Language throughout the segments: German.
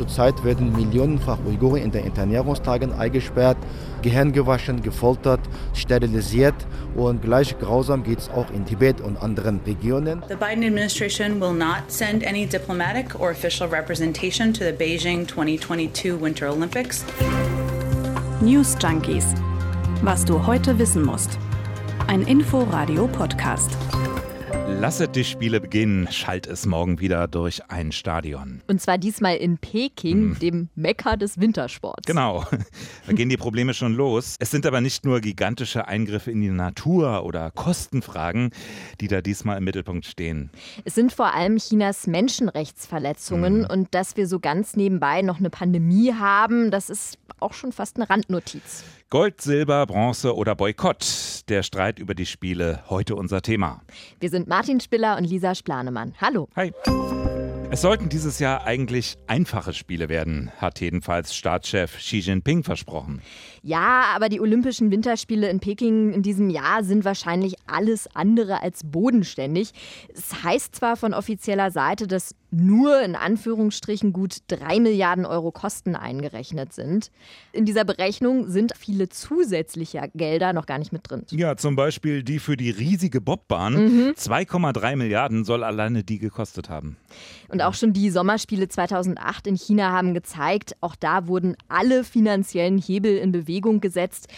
Zurzeit werden millionenfach Uiguren in den Internierungstagen eingesperrt, Gehirn gewaschen, gefoltert, sterilisiert und gleich grausam geht es auch in Tibet und anderen Regionen. The Biden administration will not send any diplomatic or official representation to the Beijing 2022 Winter Olympics. News Junkies. Was du heute wissen musst. Ein Info-Radio-Podcast. Lasset die Spiele beginnen, schallt es morgen wieder durch ein Stadion. Und zwar diesmal in Peking, dem Mekka des Wintersports. Genau, da gehen die Probleme schon los. Es sind aber nicht nur gigantische Eingriffe in die Natur oder Kostenfragen, die da diesmal im Mittelpunkt stehen. Es sind vor allem Chinas Menschenrechtsverletzungen und dass wir so ganz nebenbei noch eine Pandemie haben, das ist auch schon fast eine Randnotiz. Gold, Silber, Bronze oder Boykott. Der Streit über die Spiele, heute unser Thema. Wir sind Martin Spiller und Lisa Splanemann. Hallo. Hi. Es sollten dieses Jahr eigentlich einfache Spiele werden, hat jedenfalls Staatschef Xi Jinping versprochen. Ja, aber die Olympischen Winterspiele in Peking in diesem Jahr sind wahrscheinlich alles andere als bodenständig. Es heißt zwar von offizieller Seite, dass nur in Anführungsstrichen gut drei Milliarden Euro Kosten eingerechnet sind. In dieser Berechnung sind viele zusätzliche Gelder noch gar nicht mit drin. Ja, zum Beispiel die für die riesige Bobbahn. Mhm. 2,3 Milliarden soll alleine die gekostet haben. Und auch schon die Sommerspiele 2008 in China haben gezeigt, auch da wurden alle finanziellen Hebel in Bewegung gesetzt.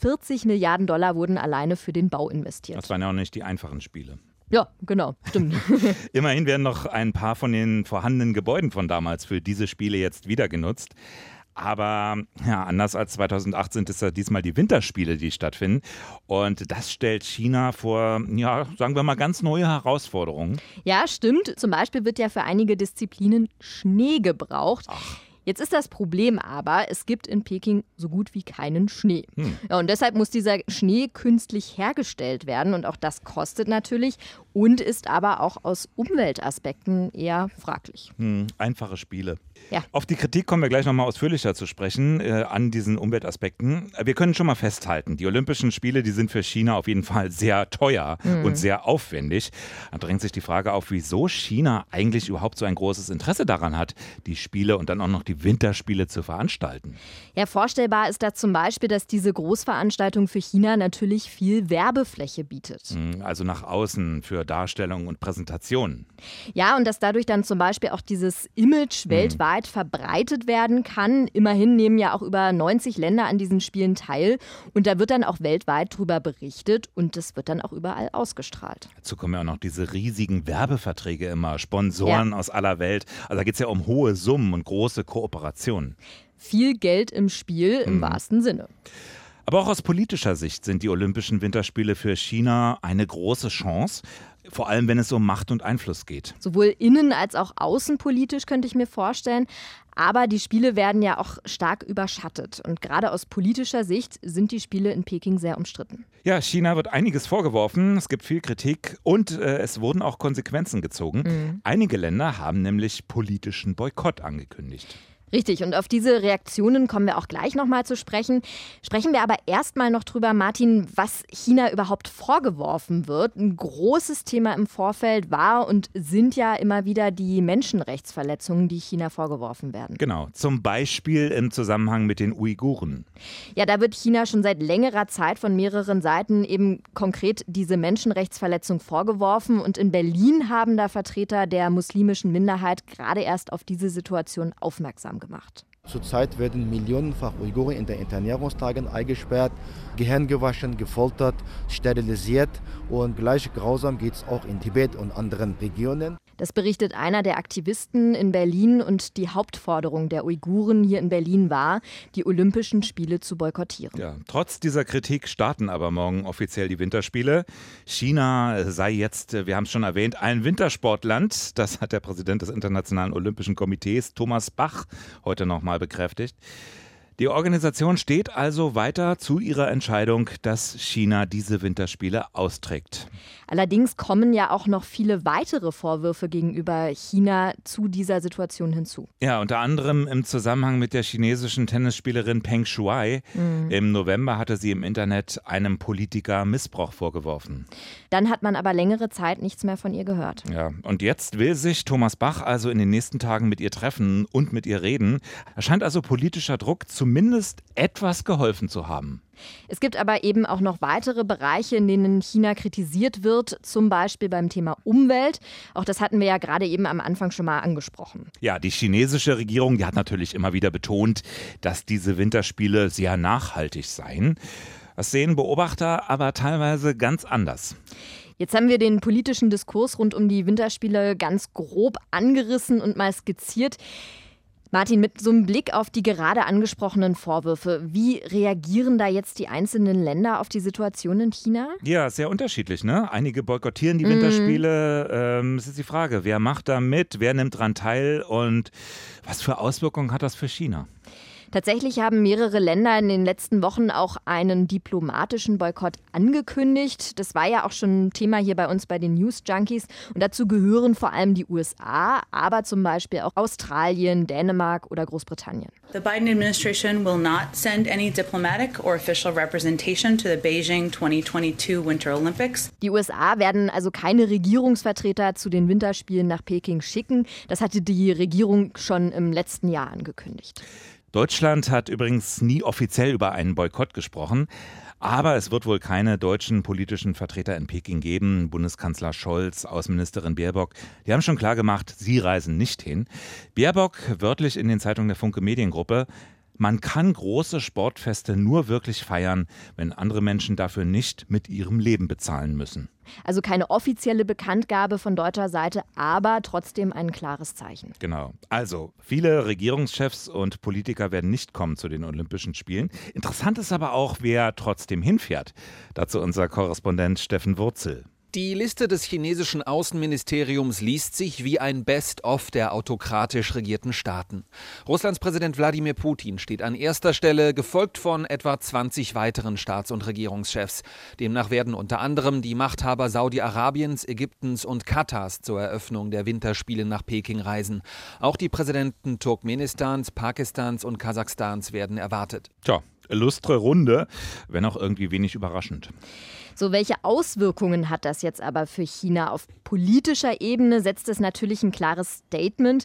40 Milliarden Dollar wurden alleine für den Bau investiert. Das waren ja auch nicht die einfachen Spiele. Ja, genau, stimmt. Immerhin werden noch ein paar von den vorhandenen Gebäuden von damals für diese Spiele jetzt wieder genutzt. Aber ja, anders als 2008 sind es ja diesmal die Winterspiele, die stattfinden. Und das stellt China vor, ja, sagen wir mal, ganz neue Herausforderungen. Ja, stimmt. Zum Beispiel wird ja für einige Disziplinen Schnee gebraucht. Jetzt ist das Problem aber, es gibt in Peking so gut wie keinen Schnee. Ja, und deshalb muss dieser Schnee künstlich hergestellt werden und auch das kostet natürlich und ist aber auch aus Umweltaspekten eher fraglich. Hm, einfache Spiele. Ja. Auf die Kritik kommen wir gleich nochmal ausführlicher zu sprechen äh, an diesen Umweltaspekten. Wir können schon mal festhalten, die Olympischen Spiele, die sind für China auf jeden Fall sehr teuer und sehr aufwendig. Da drängt sich die Frage auf, wieso China eigentlich überhaupt so ein großes Interesse daran hat, die Spiele und dann auch noch die Winterspiele zu veranstalten. Ja, vorstellbar ist da zum Beispiel, dass diese Großveranstaltung für China natürlich viel Werbefläche bietet. Hm, Also nach außen für Darstellung und Präsentation. Ja, und dass dadurch dann zum Beispiel auch dieses Image weltweit verbreitet werden kann. Immerhin nehmen ja auch über 90 Länder an diesen Spielen teil. Und da wird dann auch weltweit drüber berichtet und das wird dann auch überall ausgestrahlt. Dazu kommen ja auch noch diese riesigen Werbeverträge immer, Sponsoren aus aller Welt. Also da geht es ja um hohe Summen und große Kooperationen. Viel Geld im Spiel im wahrsten Sinne. Aber auch aus politischer Sicht sind die Olympischen Winterspiele für China eine große Chance, vor allem wenn es um Macht und Einfluss geht. Sowohl innen als auch außenpolitisch könnte ich mir vorstellen. Aber die Spiele werden ja auch stark überschattet. Und gerade aus politischer Sicht sind die Spiele in Peking sehr umstritten. Ja, China wird einiges vorgeworfen, es gibt viel Kritik und äh, es wurden auch Konsequenzen gezogen. Einige Länder haben nämlich politischen Boykott angekündigt. Richtig, und auf diese Reaktionen kommen wir auch gleich nochmal zu sprechen. Sprechen wir aber erstmal noch drüber, Martin, was China überhaupt vorgeworfen wird. Ein großes Thema im Vorfeld war und sind ja immer wieder die Menschenrechtsverletzungen, die China vorgeworfen werden. Genau, zum Beispiel im Zusammenhang mit den Uiguren. Ja, da wird China schon seit längerer Zeit von mehreren Seiten eben konkret diese Menschenrechtsverletzung vorgeworfen. Und in Berlin haben da Vertreter der muslimischen Minderheit gerade erst auf diese Situation aufmerksam gemacht. Zurzeit werden millionenfach Uiguren in den Internierungstagen eingesperrt, Gehirn gewaschen, gefoltert, sterilisiert und gleich grausam geht es auch in Tibet und anderen Regionen. Das berichtet einer der Aktivisten in Berlin und die Hauptforderung der Uiguren hier in Berlin war, die Olympischen Spiele zu boykottieren. Ja, trotz dieser Kritik starten aber morgen offiziell die Winterspiele. China sei jetzt, äh, wir haben es schon erwähnt, ein Wintersportland. Das hat der Präsident des Internationalen Olympischen Komitees, Thomas Bach, heute nochmal bekräftigt. Die Organisation steht also weiter zu ihrer Entscheidung, dass China diese Winterspiele austrägt. Allerdings kommen ja auch noch viele weitere Vorwürfe gegenüber China zu dieser Situation hinzu. Ja, unter anderem im Zusammenhang mit der chinesischen Tennisspielerin Peng Shuai. Mhm. Im November hatte sie im Internet einem Politiker Missbrauch vorgeworfen. Dann hat man aber längere Zeit nichts mehr von ihr gehört. Ja, und jetzt will sich Thomas Bach also in den nächsten Tagen mit ihr treffen und mit ihr reden. Er scheint also politischer Druck zumindest etwas geholfen zu haben. Es gibt aber eben auch noch weitere Bereiche, in denen China kritisiert wird, zum Beispiel beim Thema Umwelt. Auch das hatten wir ja gerade eben am Anfang schon mal angesprochen. Ja, die chinesische Regierung, die hat natürlich immer wieder betont, dass diese Winterspiele sehr nachhaltig seien. Das sehen Beobachter aber teilweise ganz anders. Jetzt haben wir den politischen Diskurs rund um die Winterspiele ganz grob angerissen und mal skizziert. Martin, mit so einem Blick auf die gerade angesprochenen Vorwürfe, wie reagieren da jetzt die einzelnen Länder auf die Situation in China? Ja, sehr unterschiedlich. Ne? Einige boykottieren die Winterspiele. Ähm, es ist die Frage, wer macht da mit, wer nimmt daran teil und was für Auswirkungen hat das für China? Tatsächlich haben mehrere Länder in den letzten Wochen auch einen diplomatischen Boykott angekündigt. Das war ja auch schon ein Thema hier bei uns bei den News Junkies. Und dazu gehören vor allem die USA, aber zum Beispiel auch Australien, Dänemark oder Großbritannien. The Biden administration will not send any diplomatic or official representation to the Beijing 2022 Winter Olympics. Die USA werden also keine Regierungsvertreter zu den Winterspielen nach Peking schicken. Das hatte die Regierung schon im letzten Jahr angekündigt. Deutschland hat übrigens nie offiziell über einen Boykott gesprochen. Aber es wird wohl keine deutschen politischen Vertreter in Peking geben. Bundeskanzler Scholz, Außenministerin Baerbock, die haben schon klar gemacht, sie reisen nicht hin. Baerbock, wörtlich in den Zeitungen der Funke Mediengruppe, man kann große Sportfeste nur wirklich feiern, wenn andere Menschen dafür nicht mit ihrem Leben bezahlen müssen. Also keine offizielle Bekanntgabe von deutscher Seite, aber trotzdem ein klares Zeichen. Genau. Also, viele Regierungschefs und Politiker werden nicht kommen zu den Olympischen Spielen. Interessant ist aber auch, wer trotzdem hinfährt. Dazu unser Korrespondent Steffen Wurzel. Die Liste des chinesischen Außenministeriums liest sich wie ein Best-of der autokratisch regierten Staaten. Russlands Präsident Wladimir Putin steht an erster Stelle, gefolgt von etwa 20 weiteren Staats- und Regierungschefs. Demnach werden unter anderem die Machthaber Saudi-Arabiens, Ägyptens und Katars zur Eröffnung der Winterspiele nach Peking reisen. Auch die Präsidenten Turkmenistans, Pakistans und Kasachstans werden erwartet. Tja, illustre Runde, wenn auch irgendwie wenig überraschend. So, welche Auswirkungen hat das jetzt aber für China? Auf politischer Ebene setzt es natürlich ein klares Statement.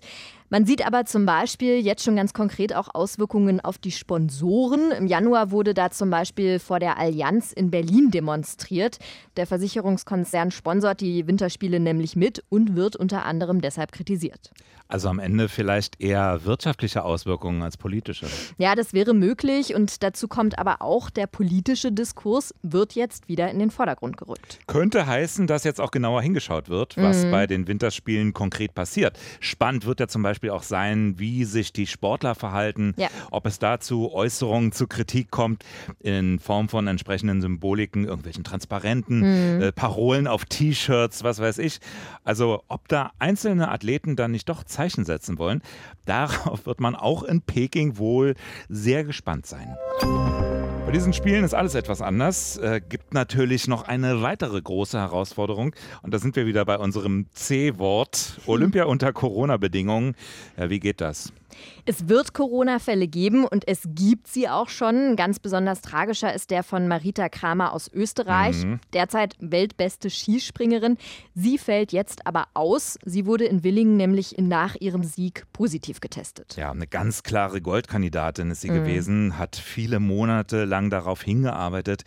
Man sieht aber zum Beispiel jetzt schon ganz konkret auch Auswirkungen auf die Sponsoren. Im Januar wurde da zum Beispiel vor der Allianz in Berlin demonstriert. Der Versicherungskonzern sponsort die Winterspiele nämlich mit und wird unter anderem deshalb kritisiert. Also am Ende vielleicht eher wirtschaftliche Auswirkungen als politische. Ja, das wäre möglich und dazu kommt aber auch, der politische Diskurs wird jetzt wieder in den Vordergrund gerückt. Könnte heißen, dass jetzt auch genauer hingeschaut wird, was mhm. bei den Winterspielen konkret passiert. Spannend wird ja zum Beispiel auch sein, wie sich die Sportler verhalten, ja. ob es dazu Äußerungen zu Kritik kommt in Form von entsprechenden Symboliken, irgendwelchen Transparenten, mhm. äh, Parolen auf T-Shirts, was weiß ich. Also ob da einzelne Athleten dann nicht doch Zeichen setzen wollen. Darauf wird man auch in Peking wohl sehr gespannt sein. Bei diesen Spielen ist alles etwas anders. Äh, gibt natürlich noch eine weitere große Herausforderung. Und da sind wir wieder bei unserem C-Wort. Olympia unter Corona-Bedingungen. Ja, wie geht das? Es wird Corona-Fälle geben und es gibt sie auch schon. Ganz besonders tragischer ist der von Marita Kramer aus Österreich, mhm. derzeit weltbeste Skispringerin. Sie fällt jetzt aber aus. Sie wurde in Willingen nämlich nach ihrem Sieg positiv getestet. Ja, eine ganz klare Goldkandidatin ist sie mhm. gewesen, hat viele Monate lang darauf hingearbeitet.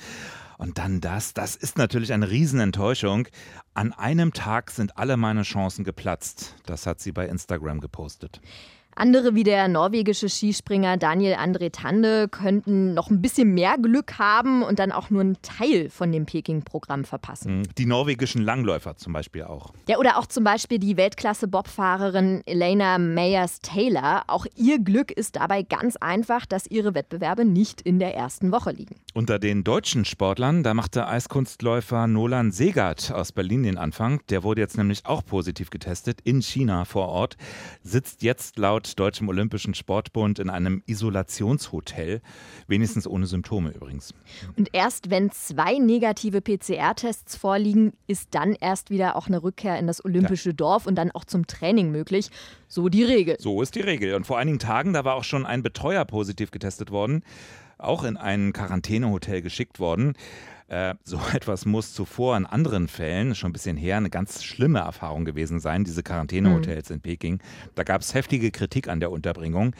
Und dann das, das ist natürlich eine Riesenenttäuschung. An einem Tag sind alle meine Chancen geplatzt. Das hat sie bei Instagram gepostet. Andere wie der norwegische Skispringer Daniel André Tande könnten noch ein bisschen mehr Glück haben und dann auch nur einen Teil von dem Peking-Programm verpassen. Mhm. Die norwegischen Langläufer zum Beispiel auch. Ja, oder auch zum Beispiel die Weltklasse-Bobfahrerin Elena Meyers-Taylor. Auch ihr Glück ist dabei ganz einfach, dass ihre Wettbewerbe nicht in der ersten Woche liegen. Unter den deutschen Sportlern, da machte Eiskunstläufer Nolan Segert aus Berlin den Anfang. Der wurde jetzt nämlich auch positiv getestet in China vor Ort, sitzt jetzt laut laut Deutschem Olympischen Sportbund in einem Isolationshotel, wenigstens ohne Symptome übrigens. Und erst wenn zwei negative PCR-Tests vorliegen, ist dann erst wieder auch eine Rückkehr in das olympische ja. Dorf und dann auch zum Training möglich. So die Regel. So ist die Regel. Und vor einigen Tagen, da war auch schon ein Betreuer positiv getestet worden, auch in ein Quarantänehotel geschickt worden. Äh, so etwas muss zuvor in anderen Fällen, schon ein bisschen her, eine ganz schlimme Erfahrung gewesen sein, diese Quarantänehotels mhm. in Peking. Da gab es heftige Kritik an der Unterbringung.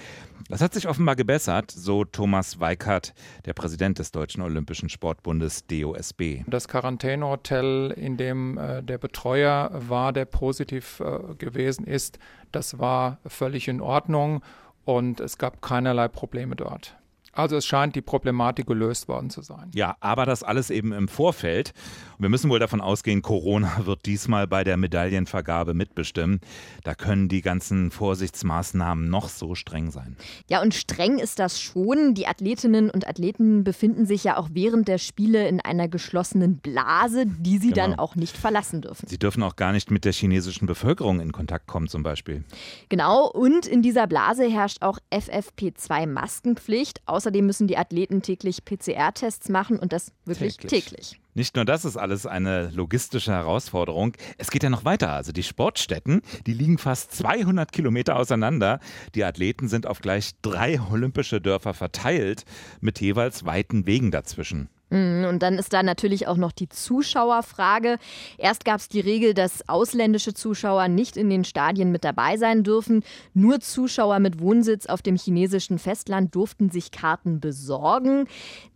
Das hat sich offenbar gebessert, so Thomas Weikert, der Präsident des Deutschen Olympischen Sportbundes DOSB. Das Quarantänehotel, in dem äh, der Betreuer war, der positiv äh, gewesen ist, das war völlig in Ordnung und es gab keinerlei Probleme dort. Also es scheint die Problematik gelöst worden zu sein. Ja, aber das alles eben im Vorfeld. Und wir müssen wohl davon ausgehen, Corona wird diesmal bei der Medaillenvergabe mitbestimmen. Da können die ganzen Vorsichtsmaßnahmen noch so streng sein. Ja, und streng ist das schon. Die Athletinnen und Athleten befinden sich ja auch während der Spiele in einer geschlossenen Blase, die sie genau. dann auch nicht verlassen dürfen. Sie dürfen auch gar nicht mit der chinesischen Bevölkerung in Kontakt kommen zum Beispiel. Genau, und in dieser Blase herrscht auch FFP2-Maskenpflicht. Außerdem müssen die Athleten täglich PCR-Tests machen und das wirklich täglich. täglich. Nicht nur das ist alles eine logistische Herausforderung. Es geht ja noch weiter. Also die Sportstätten, die liegen fast 200 Kilometer auseinander. Die Athleten sind auf gleich drei olympische Dörfer verteilt mit jeweils weiten Wegen dazwischen. Mhm, und dann ist da natürlich auch noch die Zuschauerfrage. Erst gab es die Regel, dass ausländische Zuschauer nicht in den Stadien mit dabei sein dürfen. Nur Zuschauer mit Wohnsitz auf dem chinesischen Festland durften sich Karten besorgen.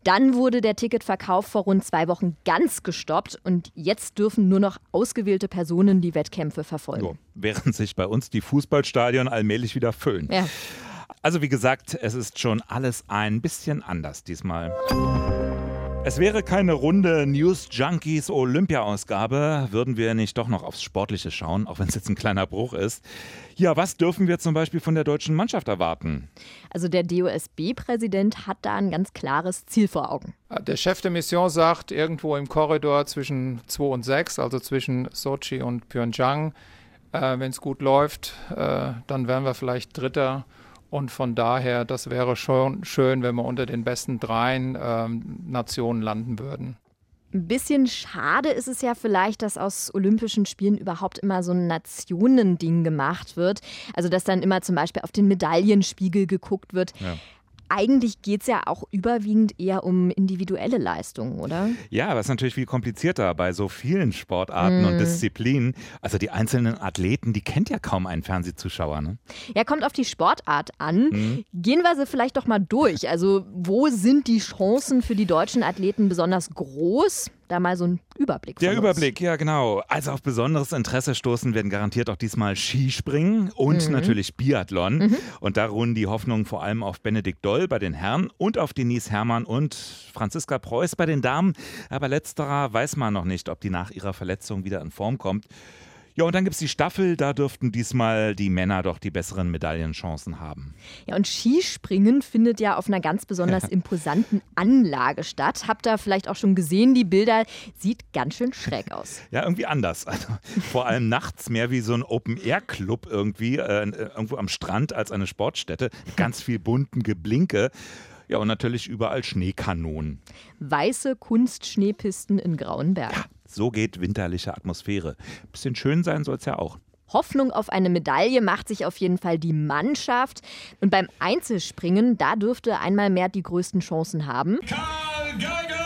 Dann wurde der Ticketverkauf vor rund zwei Wochen ganz gestoppt und jetzt dürfen nur noch ausgewählte Personen die Wettkämpfe verfolgen. So, während sich bei uns die Fußballstadien allmählich wieder füllen. Ja. Also wie gesagt, es ist schon alles ein bisschen anders diesmal. Es wäre keine runde News Junkies Olympia-Ausgabe, würden wir nicht doch noch aufs Sportliche schauen, auch wenn es jetzt ein kleiner Bruch ist. Ja, was dürfen wir zum Beispiel von der deutschen Mannschaft erwarten? Also der DOSB-Präsident hat da ein ganz klares Ziel vor Augen. Der Chef der Mission sagt, irgendwo im Korridor zwischen 2 und 6, also zwischen Sochi und Pyeongchang, äh, wenn es gut läuft, äh, dann wären wir vielleicht Dritter und von daher, das wäre schon schön, wenn wir unter den besten dreien ähm, Nationen landen würden. Ein bisschen schade ist es ja vielleicht, dass aus Olympischen Spielen überhaupt immer so ein Nationending gemacht wird. Also, dass dann immer zum Beispiel auf den Medaillenspiegel geguckt wird. Ja eigentlich geht es ja auch überwiegend eher um individuelle Leistungen, oder? Ja, aber es ist natürlich viel komplizierter bei so vielen Sportarten mm. und Disziplinen. Also die einzelnen Athleten, die kennt ja kaum ein Fernsehzuschauer. Ne? Ja, kommt auf die Sportart an. Mm. Gehen wir sie vielleicht doch mal durch. Also wo sind die Chancen für die deutschen Athleten besonders groß? Da mal so ein Überblick. Der Überblick, ja genau. Also auf besonderes Interesse stoßen werden garantiert auch diesmal Skispringen und mhm. natürlich Biathlon. Mhm. Und da ruhen die Hoffnungen vor allem auf Benedikt Doll bei den Herren und auf Denise Herrmann und Franziska Preuß bei den Damen. Aber letzterer weiß man noch nicht, ob die nach ihrer Verletzung wieder in Form kommt. Ja, und dann gibt es die Staffel, da dürften diesmal die Männer doch die besseren Medaillenchancen haben. Ja, und Skispringen findet ja auf einer ganz besonders imposanten Anlage statt. Habt ihr vielleicht auch schon gesehen, die Bilder sieht ganz schön schräg aus. ja, irgendwie anders. Also, vor allem nachts mehr wie so ein Open-Air-Club irgendwie, äh, irgendwo am Strand als eine Sportstätte. Ganz viel bunten Geblinke. Ja, und natürlich überall Schneekanonen. Weiße Kunstschneepisten in grauen Bergen. Ja, so geht winterliche Atmosphäre. Bisschen schön sein soll es ja auch. Hoffnung auf eine Medaille macht sich auf jeden Fall die Mannschaft. Und beim Einzelspringen, da dürfte einmal mehr die größten Chancen haben. Karl Geiger!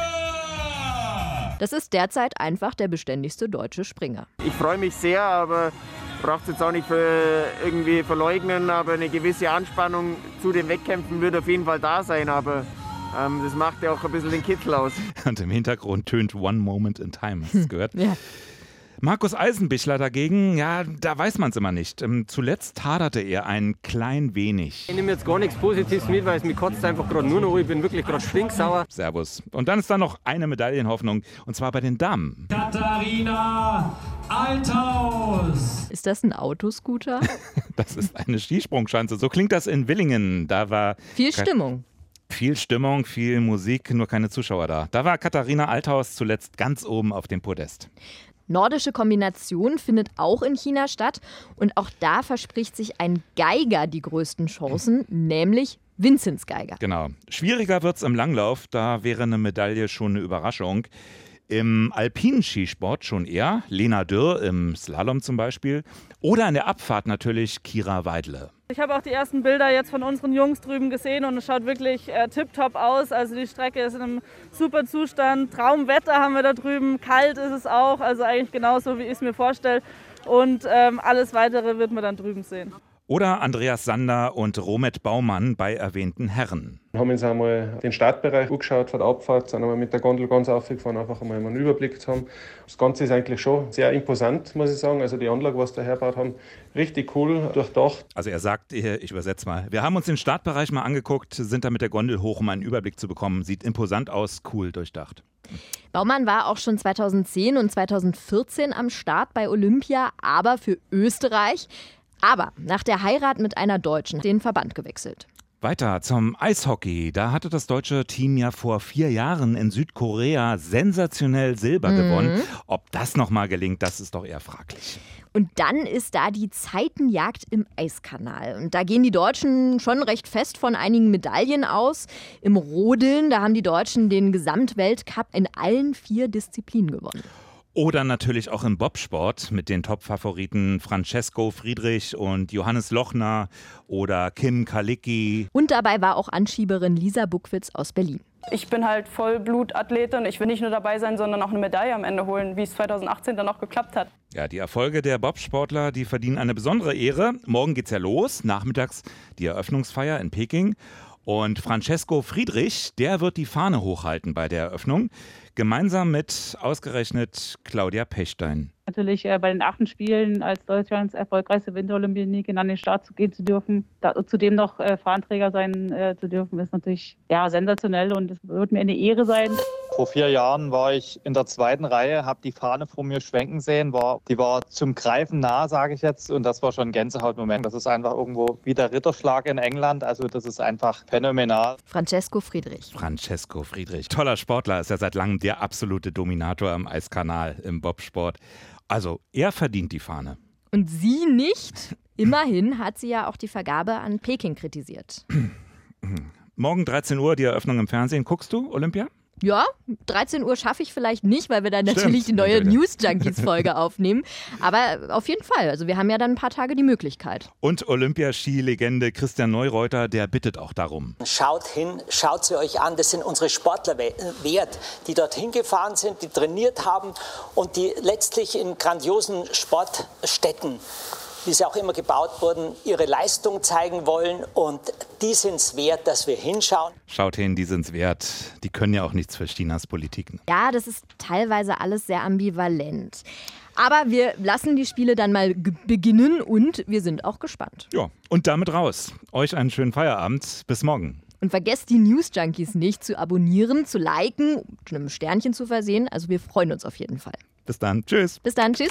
Das ist derzeit einfach der beständigste deutsche Springer. Ich freue mich sehr, aber braucht es jetzt auch nicht für irgendwie verleugnen, aber eine gewisse Anspannung zu den Wettkämpfen wird auf jeden Fall da sein. Aber das macht ja auch ein bisschen den Kittel aus. Und im Hintergrund tönt One Moment in Time. Hast du es gehört? ja. Markus Eisenbichler dagegen, ja, da weiß man es immer nicht. Ähm, zuletzt haderte er ein klein wenig. Ich nehme jetzt gar nichts Positives mit, weil es mich kotzt einfach gerade nur noch. Ich bin wirklich gerade stinksauer. Servus. Und dann ist da noch eine Medaillenhoffnung, und zwar bei den Damen. Katharina Althaus. Ist das ein Autoscooter? das ist eine Skisprungschanze. So klingt das in Willingen. Da war viel Stimmung. Viel Stimmung, viel Musik, nur keine Zuschauer da. Da war Katharina Althaus zuletzt ganz oben auf dem Podest. Nordische Kombination findet auch in China statt und auch da verspricht sich ein Geiger die größten Chancen, nämlich Vinzenz Geiger. Genau. Schwieriger wird es im Langlauf, da wäre eine Medaille schon eine Überraschung. Im alpinen Skisport schon eher, Lena Dürr im Slalom zum Beispiel. Oder in der Abfahrt natürlich Kira Weidle. Ich habe auch die ersten Bilder jetzt von unseren Jungs drüben gesehen und es schaut wirklich äh, tipptopp aus. Also die Strecke ist in einem super Zustand. Traumwetter haben wir da drüben, kalt ist es auch, also eigentlich genauso, wie ich es mir vorstelle. Und ähm, alles weitere wird man dann drüben sehen. Oder Andreas Sander und Romet Baumann bei erwähnten Herren. Wir haben uns einmal den Startbereich angeschaut von der Abfahrt, sind einmal mit der Gondel ganz aufgefahren, einfach einmal einen Überblick zu haben. Das Ganze ist eigentlich schon sehr imposant, muss ich sagen. Also die Anlage, was da herbaut haben, richtig cool, durchdacht. Also er sagt, ich übersetze mal, wir haben uns den Startbereich mal angeguckt, sind da mit der Gondel hoch, um einen Überblick zu bekommen. Sieht imposant aus, cool durchdacht. Baumann war auch schon 2010 und 2014 am Start bei Olympia, aber für Österreich. Aber nach der Heirat mit einer Deutschen den Verband gewechselt. Weiter zum Eishockey. Da hatte das deutsche Team ja vor vier Jahren in Südkorea sensationell Silber mhm. gewonnen. Ob das nochmal gelingt, das ist doch eher fraglich. Und dann ist da die Zeitenjagd im Eiskanal. Und da gehen die Deutschen schon recht fest von einigen Medaillen aus. Im Rodeln, da haben die Deutschen den Gesamtweltcup in allen vier Disziplinen gewonnen. Oder natürlich auch im Bobsport mit den Top-Favoriten Francesco Friedrich und Johannes Lochner oder Kim Kalicki. Und dabei war auch Anschieberin Lisa Buckwitz aus Berlin. Ich bin halt Vollblutathletin. Ich will nicht nur dabei sein, sondern auch eine Medaille am Ende holen, wie es 2018 dann auch geklappt hat. Ja, die Erfolge der Bobsportler, die verdienen eine besondere Ehre. Morgen geht's ja los, nachmittags die Eröffnungsfeier in Peking. Und Francesco Friedrich, der wird die Fahne hochhalten bei der Eröffnung, gemeinsam mit ausgerechnet Claudia Pechstein natürlich äh, bei den achten Spielen als Deutschlands erfolgreichste Winterolympioniken an den Start zu gehen zu dürfen, da, zudem noch äh, Fahnenträger sein äh, zu dürfen, ist natürlich ja, sensationell und es wird mir eine Ehre sein. Vor vier Jahren war ich in der zweiten Reihe, habe die Fahne vor mir schwenken sehen, war, die war zum Greifen nah, sage ich jetzt, und das war schon ein Gänsehautmoment. Das ist einfach irgendwo wie der Ritterschlag in England, also das ist einfach phänomenal. Francesco Friedrich. Francesco Friedrich, toller Sportler, ist ja seit langem der absolute Dominator am Eiskanal im Bobsport. Also er verdient die Fahne. Und sie nicht? Immerhin hat sie ja auch die Vergabe an Peking kritisiert. Morgen 13 Uhr die Eröffnung im Fernsehen. Guckst du Olympia? Ja, 13 Uhr schaffe ich vielleicht nicht, weil wir dann Stimmt, natürlich die neue News Junkies Folge aufnehmen. Aber auf jeden Fall. Also wir haben ja dann ein paar Tage die Möglichkeit. Und Olympiaski-Legende Christian Neureuter, der bittet auch darum. Schaut hin, schaut sie euch an. Das sind unsere Sportler wert, die dorthin gefahren sind, die trainiert haben und die letztlich in grandiosen Sportstätten wie sie auch immer gebaut wurden, ihre Leistung zeigen wollen und die sind es wert, dass wir hinschauen. Schaut hin, die sind es wert. Die können ja auch nichts für Chinas Politiken. Ja, das ist teilweise alles sehr ambivalent. Aber wir lassen die Spiele dann mal beginnen und wir sind auch gespannt. Ja, und damit raus. Euch einen schönen Feierabend. Bis morgen. Und vergesst die News Junkies nicht zu abonnieren, zu liken, mit einem Sternchen zu versehen. Also wir freuen uns auf jeden Fall. Bis dann. Tschüss. Bis dann. Tschüss.